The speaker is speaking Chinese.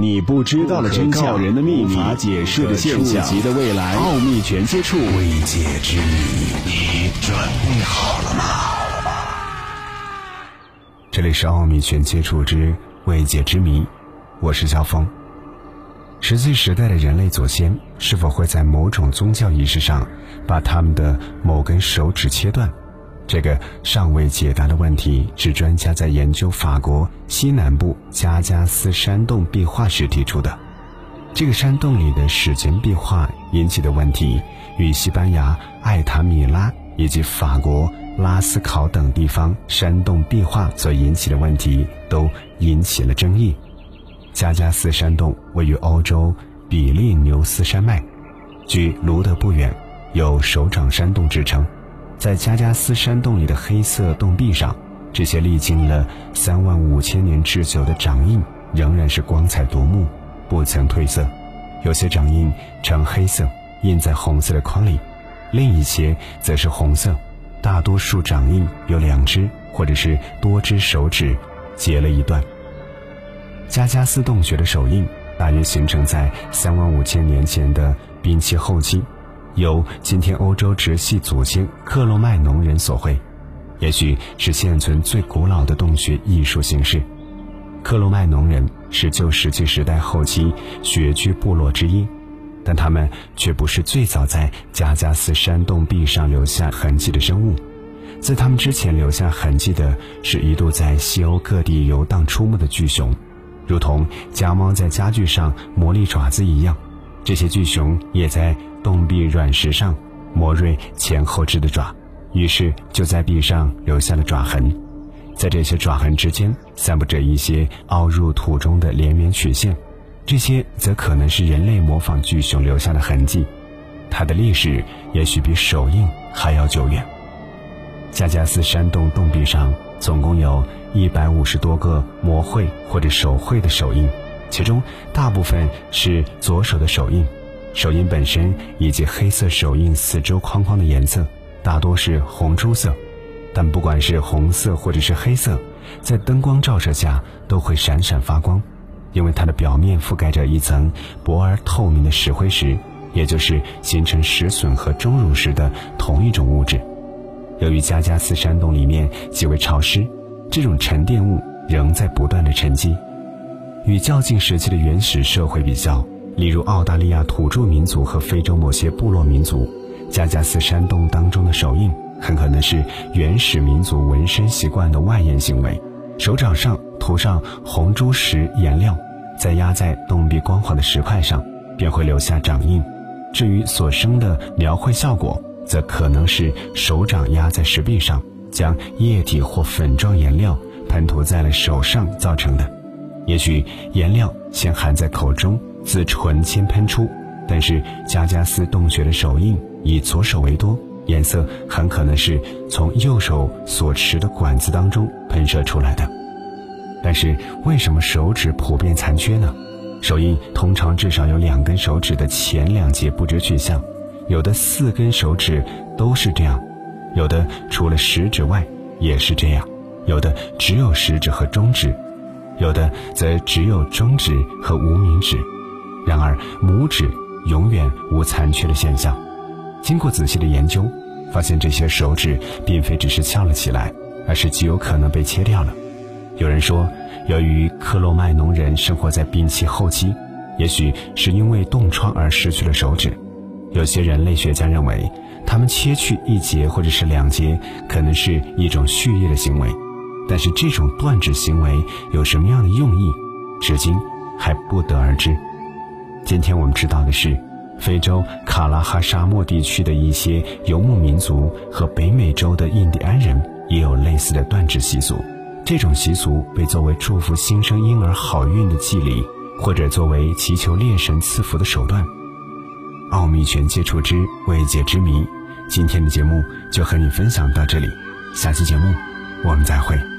你不知道的真相，人的秘密，无法解释的现象，触及的未来，奥秘全接触，未解之谜，你准备好了吗？这里是奥秘全接触之未解之谜，我是肖峰。石器时代的人类祖先是否会在某种宗教仪式上把他们的某根手指切断？这个尚未解答的问题，是专家在研究法国西南部加加斯山洞壁画时提出的。这个山洞里的史前壁画引起的问题，与西班牙艾塔米拉以及法国拉斯考等地方山洞壁画所引起的问题都引起了争议。加加斯山洞位于欧洲比利牛斯山脉，距卢德不远，有“手掌山洞”之称。在加加斯山洞里的黑色洞壁上，这些历经了三万五千年之久的掌印仍然是光彩夺目，不曾褪色。有些掌印呈黑色，印在红色的框里；另一些则是红色。大多数掌印有两只或者是多只手指截了一段。加加斯洞穴的手印大约形成在三万五千年前的冰期后期。由今天欧洲直系祖先克罗麦农人所绘，也许是现存最古老的洞穴艺术形式。克罗麦农人是旧石器时代后期穴居部落之一，但他们却不是最早在加加斯山洞壁上留下痕迹的生物。在他们之前留下痕迹的是一度在西欧各地游荡出没的巨熊，如同家猫在家具上磨砺爪子一样，这些巨熊也在。洞壁软石上磨锐前后肢的爪，于是就在壁上留下了爪痕。在这些爪痕之间，散布着一些凹入土中的连绵曲线，这些则可能是人类模仿巨熊留下的痕迹。它的历史也许比手印还要久远。加加斯山洞洞壁上总共有一百五十多个魔绘或者手绘的手印，其中大部分是左手的手印。手印本身以及黑色手印四周框框的颜色大多是红朱色，但不管是红色或者是黑色，在灯光照射下都会闪闪发光，因为它的表面覆盖着一层薄而透明的石灰石，也就是形成石笋和钟乳石的同一种物质。由于加加斯山洞里面极为潮湿，这种沉淀物仍在不断的沉积。与较近时期的原始社会比较。例如澳大利亚土著民族和非洲某些部落民族，加加斯山洞当中的手印很可能是原始民族纹身习惯的外延行为。手掌上涂上红珠石颜料，再压在洞壁光滑的石块上，便会留下掌印。至于所生的描绘效果，则可能是手掌压在石壁上，将液体或粉状颜料喷涂在了手上造成的。也许颜料先含在口中。自唇间喷出，但是加加斯洞穴的手印以左手为多，颜色很可能是从右手所持的管子当中喷射出来的。但是为什么手指普遍残缺呢？手印通常至少有两根手指的前两节不知去向，有的四根手指都是这样，有的除了食指外也是这样，有的只有食指和中指，有的则只有中指和无名指。然而，拇指永远无残缺的现象。经过仔细的研究，发现这些手指并非只是翘了起来，而是极有可能被切掉了。有人说，由于克罗麦农人生活在冰期后期，也许是因为冻疮而失去了手指。有些人类学家认为，他们切去一节或者是两节，可能是一种蓄意的行为。但是，这种断指行为有什么样的用意，至今还不得而知。今天我们知道的是，非洲卡拉哈沙漠地区的一些游牧民族和北美洲的印第安人也有类似的断指习俗。这种习俗被作为祝福新生婴儿好运的祭礼，或者作为祈求猎神赐福的手段。奥秘全接触之未解之谜，今天的节目就和你分享到这里，下期节目我们再会。